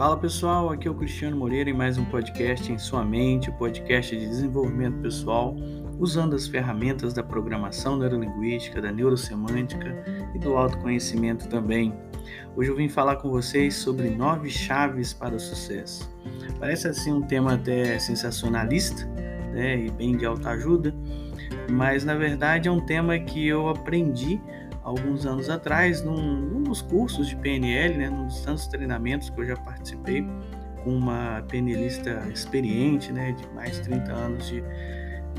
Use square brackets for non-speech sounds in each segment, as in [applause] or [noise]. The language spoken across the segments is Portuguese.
Fala pessoal, aqui é o Cristiano Moreira em mais um podcast em sua mente, o podcast de desenvolvimento pessoal, usando as ferramentas da programação neurolinguística, da neurosemântica e do autoconhecimento também. Hoje eu vim falar com vocês sobre nove chaves para o sucesso. Parece assim um tema até sensacionalista, né, e bem de autoajuda, mas na verdade é um tema que eu aprendi alguns anos atrás, num, num dos cursos de PNL, né, num dos tantos treinamentos que eu já participei com uma PNLista experiente, né, de mais de 30 anos de,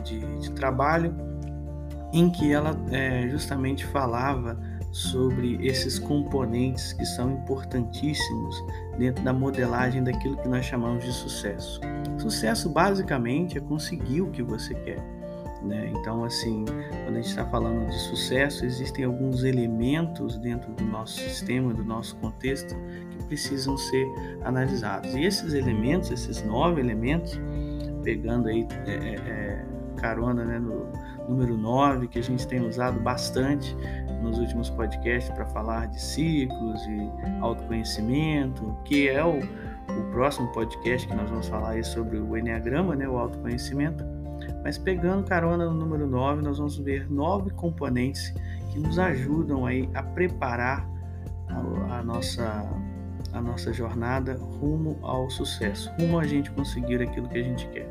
de, de trabalho, em que ela é, justamente falava sobre esses componentes que são importantíssimos dentro da modelagem daquilo que nós chamamos de sucesso. Sucesso basicamente é conseguir o que você quer. Né? Então, assim, quando a gente está falando de sucesso, existem alguns elementos dentro do nosso sistema, do nosso contexto, que precisam ser analisados. E esses elementos, esses nove elementos, pegando aí é, é, é carona né, no número 9, que a gente tem usado bastante nos últimos podcasts para falar de ciclos e autoconhecimento, que é o, o próximo podcast que nós vamos falar aí sobre o Enneagrama, né, o autoconhecimento mas pegando carona no número 9, nós vamos ver nove componentes que nos ajudam aí a preparar a, a nossa a nossa jornada rumo ao sucesso, rumo a gente conseguir aquilo que a gente quer.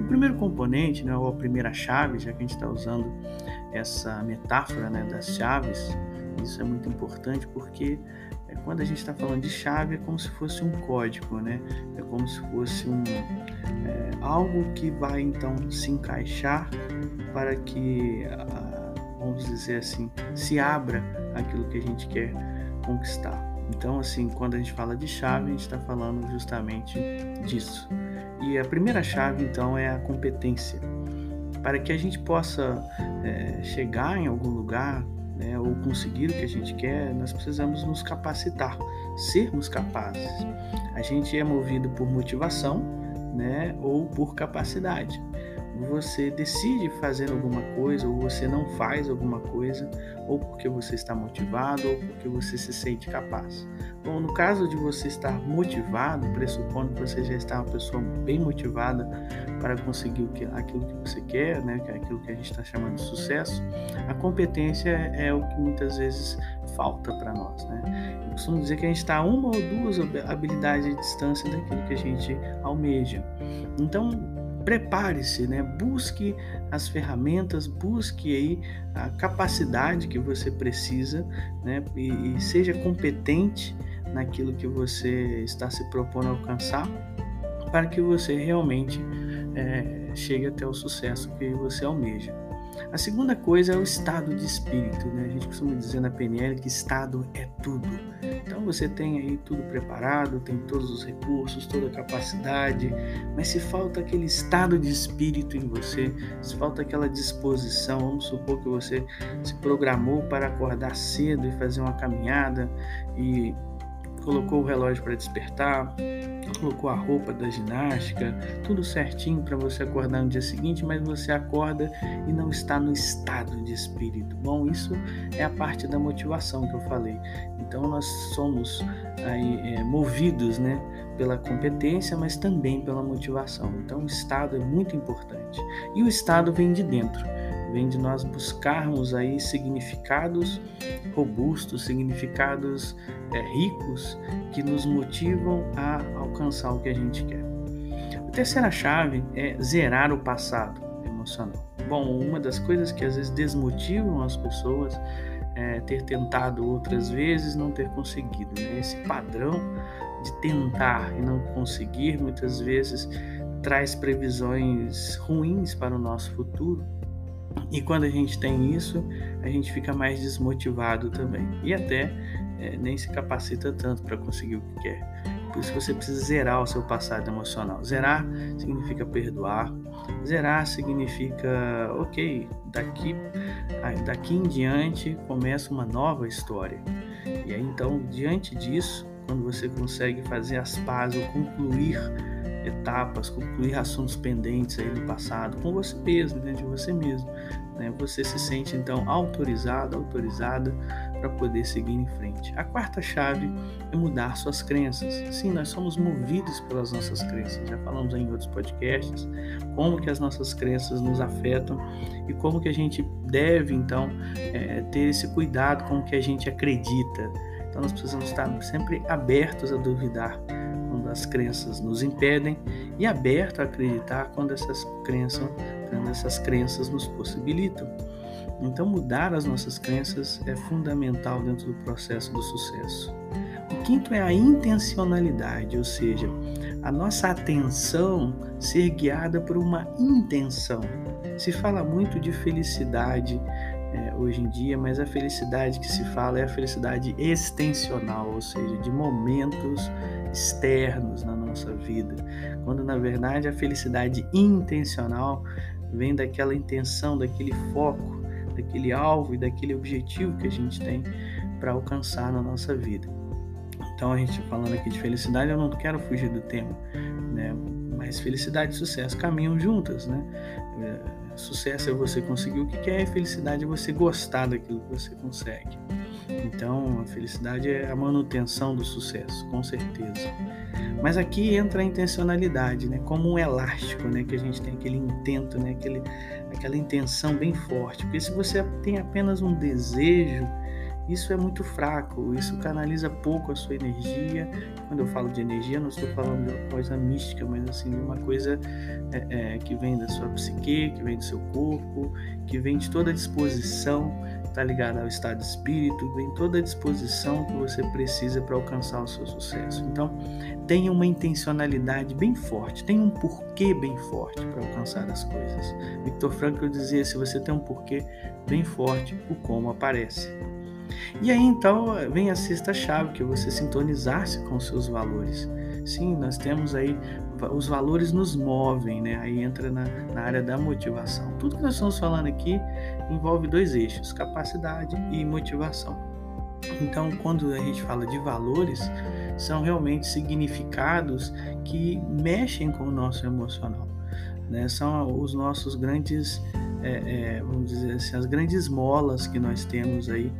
O primeiro componente, né, ou a primeira chave, já que a gente está usando essa metáfora né, das chaves, isso é muito importante porque é, quando a gente está falando de chave é como se fosse um código, né? É como se fosse um, é, algo que vai então se encaixar para que, vamos dizer assim, se abra aquilo que a gente quer conquistar. Então, assim, quando a gente fala de chave, a gente está falando justamente disso. E a primeira chave, então, é a competência. Para que a gente possa é, chegar em algum lugar, né, ou conseguir o que a gente quer, nós precisamos nos capacitar, sermos capazes. A gente é movido por motivação né, ou por capacidade você decide fazer alguma coisa ou você não faz alguma coisa, ou porque você está motivado ou porque você se sente capaz. Bom, no caso de você estar motivado, pressupondo que você já está uma pessoa bem motivada para conseguir aquilo que você quer, né, que é aquilo que a gente está chamando de sucesso, a competência é o que muitas vezes falta para nós. Né? Eu costumo dizer que a gente está uma ou duas habilidades de distância daquilo que a gente almeja. Então, prepare-se, né? Busque as ferramentas, busque aí a capacidade que você precisa, né? E, e seja competente naquilo que você está se propondo alcançar, para que você realmente é, chegue até o sucesso que você almeja. A segunda coisa é o estado de espírito, né? A gente costuma dizer na PNL que estado é tudo. Então você tem aí tudo preparado, tem todos os recursos, toda a capacidade, mas se falta aquele estado de espírito em você, se falta aquela disposição, vamos supor que você se programou para acordar cedo e fazer uma caminhada e colocou o relógio para despertar, colocou a roupa da ginástica, tudo certinho para você acordar no dia seguinte, mas você acorda e não está no estado de espírito. Bom, isso é a parte da motivação que eu falei. Então nós somos aí é, movidos, né, pela competência, mas também pela motivação. Então o estado é muito importante. E o estado vem de dentro vem de nós buscarmos aí significados robustos, significados é, ricos que nos motivam a alcançar o que a gente quer. A terceira chave é zerar o passado emocional. Bom, uma das coisas que às vezes desmotivam as pessoas é ter tentado outras vezes não ter conseguido. Né? Esse padrão de tentar e não conseguir muitas vezes traz previsões ruins para o nosso futuro e quando a gente tem isso, a gente fica mais desmotivado também. E até é, nem se capacita tanto para conseguir o que quer. Por isso você precisa zerar o seu passado emocional. Zerar significa perdoar. Zerar significa, ok, daqui, daqui em diante começa uma nova história. E aí então, diante disso, quando você consegue fazer as pazes ou concluir etapas, concluir assuntos pendentes aí no passado com você mesmo, dentro de você mesmo. Né? Você se sente então autorizado, autorizada para poder seguir em frente. A quarta chave é mudar suas crenças. Sim, nós somos movidos pelas nossas crenças. Já falamos em outros podcasts como que as nossas crenças nos afetam e como que a gente deve então é, ter esse cuidado com o que a gente acredita. Então nós precisamos estar sempre abertos a duvidar quando as crenças nos impedem e aberto a acreditar quando essas crenças, quando essas crenças nos possibilitam. Então, mudar as nossas crenças é fundamental dentro do processo do sucesso. O quinto é a intencionalidade, ou seja, a nossa atenção ser guiada por uma intenção. Se fala muito de felicidade é, hoje em dia, mas a felicidade que se fala é a felicidade extensional, ou seja, de momentos externos na nossa vida, quando na verdade a felicidade intencional vem daquela intenção, daquele foco daquele alvo e daquele objetivo que a gente tem para alcançar na nossa vida. Então, a gente falando aqui de felicidade, eu não quero fugir do tema, né? Mas felicidade e sucesso caminham juntas, né? Sucesso é você conseguir o que quer, e felicidade é você gostar daquilo que você consegue. Então, a felicidade é a manutenção do sucesso, com certeza. Mas aqui entra a intencionalidade, né? Como um elástico, né? Que a gente tem aquele intento, né? Aquele, aquela intenção bem forte. Porque se você tem apenas um desejo, isso é muito fraco, isso canaliza pouco a sua energia. Quando eu falo de energia, não estou falando de uma coisa mística, mas assim, de uma coisa é, é, que vem da sua psique, que vem do seu corpo, que vem de toda a disposição, está ligada ao estado de espírito, vem toda a disposição que você precisa para alcançar o seu sucesso. Então, tenha uma intencionalidade bem forte, tenha um porquê bem forte para alcançar as coisas. Victor Frankl dizia: se você tem um porquê bem forte, o como aparece. E aí então vem a sexta chave, que é você sintonizar-se com seus valores. Sim, nós temos aí, os valores nos movem, né? Aí entra na, na área da motivação. Tudo que nós estamos falando aqui envolve dois eixos, capacidade e motivação. Então, quando a gente fala de valores, são realmente significados que mexem com o nosso emocional. Né? São os nossos grandes, é, é, vamos dizer assim, as grandes molas que nós temos aí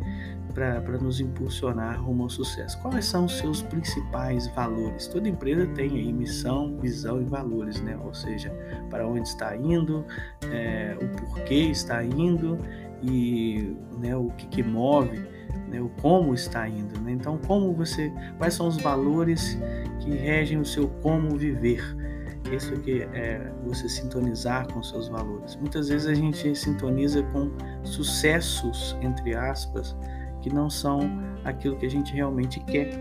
para nos impulsionar rumo ao sucesso. Quais são os seus principais valores? Toda empresa tem aí missão, visão e valores, né? Ou seja, para onde está indo, é, o porquê está indo e né, o que, que move, né, o como está indo. Né? Então, como você, quais são os valores que regem o seu como viver? Isso aqui é você sintonizar com seus valores. Muitas vezes a gente sintoniza com sucessos, entre aspas, que não são aquilo que a gente realmente quer.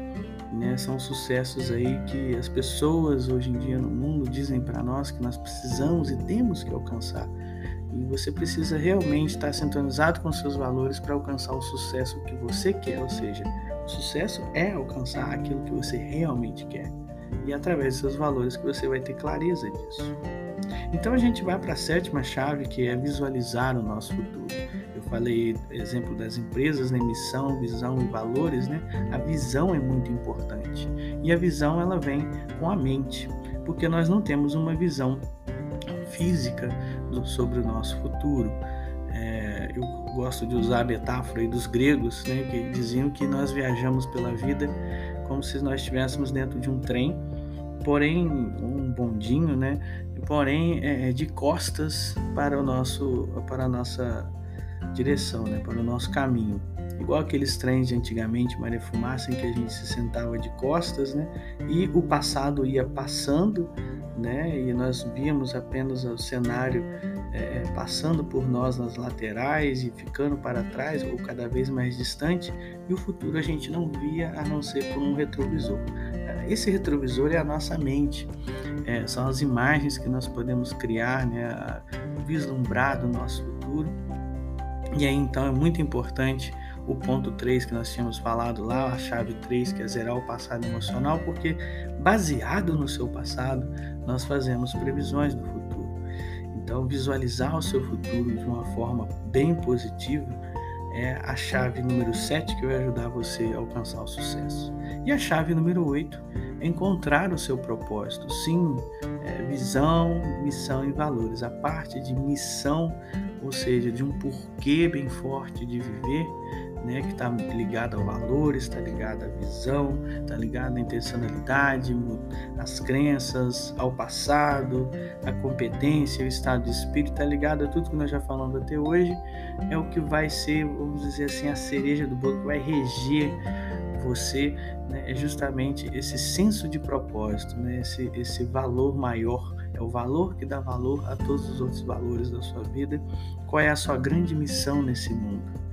Né? São sucessos aí que as pessoas hoje em dia no mundo dizem para nós que nós precisamos e temos que alcançar. E você precisa realmente estar sintonizado com seus valores para alcançar o sucesso que você quer, ou seja, o sucesso é alcançar aquilo que você realmente quer. E através dos seus valores que você vai ter clareza disso. Então a gente vai para a sétima chave, que é visualizar o nosso futuro falei exemplo das empresas, né, missão, visão e valores, né? A visão é muito importante. E a visão ela vem com a mente, porque nós não temos uma visão física do, sobre o nosso futuro. É, eu gosto de usar a metáfora dos gregos, né, que diziam que nós viajamos pela vida como se nós estivéssemos dentro de um trem, porém um bondinho, né, porém é, de costas para o nosso para a nossa direção, né, para o nosso caminho. Igual aqueles trens de antigamente, Maria Fumaça, em que a gente se sentava de costas, né, e o passado ia passando, né, e nós víamos apenas o cenário é, passando por nós nas laterais e ficando para trás ou cada vez mais distante, e o futuro a gente não via a não ser por um retrovisor. Esse retrovisor é a nossa mente, é, são as imagens que nós podemos criar, né, vislumbrar do nosso futuro e aí então é muito importante o ponto 3 que nós tínhamos falado lá, a chave 3, que é zerar o passado emocional, porque baseado no seu passado, nós fazemos previsões do futuro. Então, visualizar o seu futuro de uma forma bem positiva é a chave número 7 que vai ajudar você a alcançar o sucesso. E a chave número 8 é encontrar o seu propósito. Sim, é visão, missão e valores. A parte de missão ou seja, de um porquê bem forte de viver, né, que está ligada ao valores, está ligada à visão, está ligada à intencionalidade, às crenças, ao passado, à competência, ao estado de espírito, está ligado a tudo que nós já falamos até hoje, é o que vai ser, vamos dizer assim, a cereja do bolo que vai reger você, né, é justamente esse senso de propósito, né, esse, esse valor maior é o valor que dá valor a todos os outros valores da sua vida. Qual é a sua grande missão nesse mundo?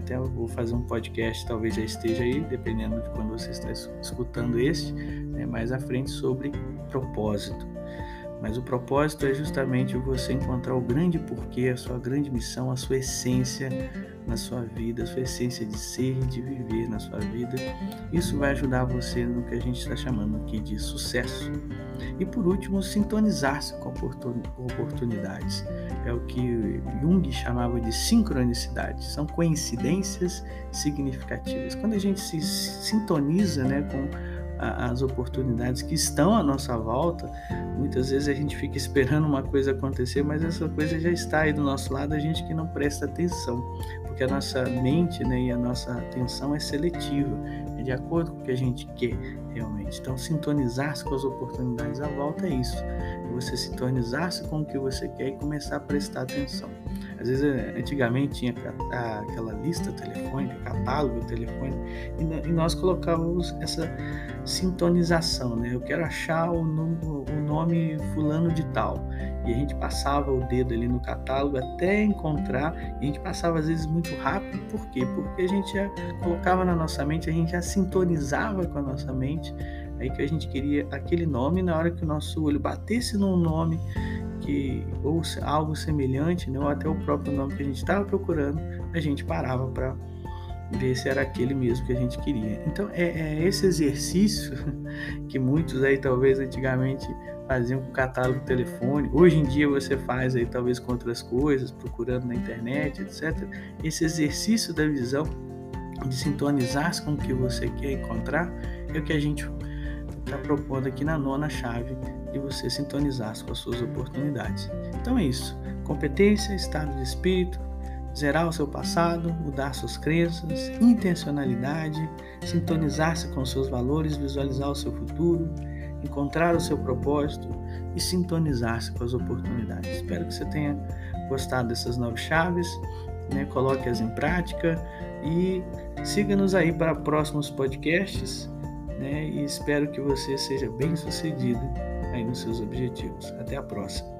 Até vou fazer um podcast, talvez já esteja aí, dependendo de quando você está escutando este, né, mais à frente sobre propósito. Mas o propósito é justamente você encontrar o grande porquê, a sua grande missão, a sua essência na sua vida, a sua essência de ser e de viver na sua vida. Isso vai ajudar você no que a gente está chamando aqui de sucesso. E por último, sintonizar-se com oportunidades. É o que Jung chamava de sincronicidade. São coincidências significativas. Quando a gente se sintoniza né, com as oportunidades que estão à nossa volta, muitas vezes a gente fica esperando uma coisa acontecer, mas essa coisa já está aí do nosso lado, a gente que não presta atenção, porque a nossa mente né, e a nossa atenção é seletiva, é de acordo com o que a gente quer realmente. Então, sintonizar-se com as oportunidades à volta é isso, é você sintonizar-se com o que você quer e começar a prestar atenção. Às vezes, eh, antigamente tinha aquela lista telefônica, catálogo telefônico, e nós colocávamos essa sintonização, né? Eu quero achar o nome fulano de tal. E a gente passava o dedo ali no catálogo até encontrar, e a gente passava às vezes muito rápido, por quê? Porque a gente já colocava na nossa mente, a gente já sintonizava com a nossa mente, aí que a gente queria aquele nome, na hora que o nosso olho batesse num nome que ou algo semelhante, né, ou até o próprio nome que a gente estava procurando, a gente parava para ver se era aquele mesmo que a gente queria. Então é, é, esse exercício [laughs] que muitos aí talvez antigamente faziam com catálogo telefone. Hoje em dia você faz aí talvez com outras coisas, procurando na internet, etc. Esse exercício da visão de sintonizar-se com o que você quer encontrar é o que a gente está propondo aqui na nona chave de você sintonizar-se com as suas oportunidades. Então é isso. Competência, estado de espírito, zerar o seu passado, mudar suas crenças, intencionalidade, sintonizar-se com seus valores, visualizar o seu futuro, encontrar o seu propósito e sintonizar-se com as oportunidades. Espero que você tenha gostado dessas nove chaves, né? coloque-as em prática e siga-nos aí para próximos podcasts né? e espero que você seja bem sucedido aí nos seus objetivos. Até a próxima.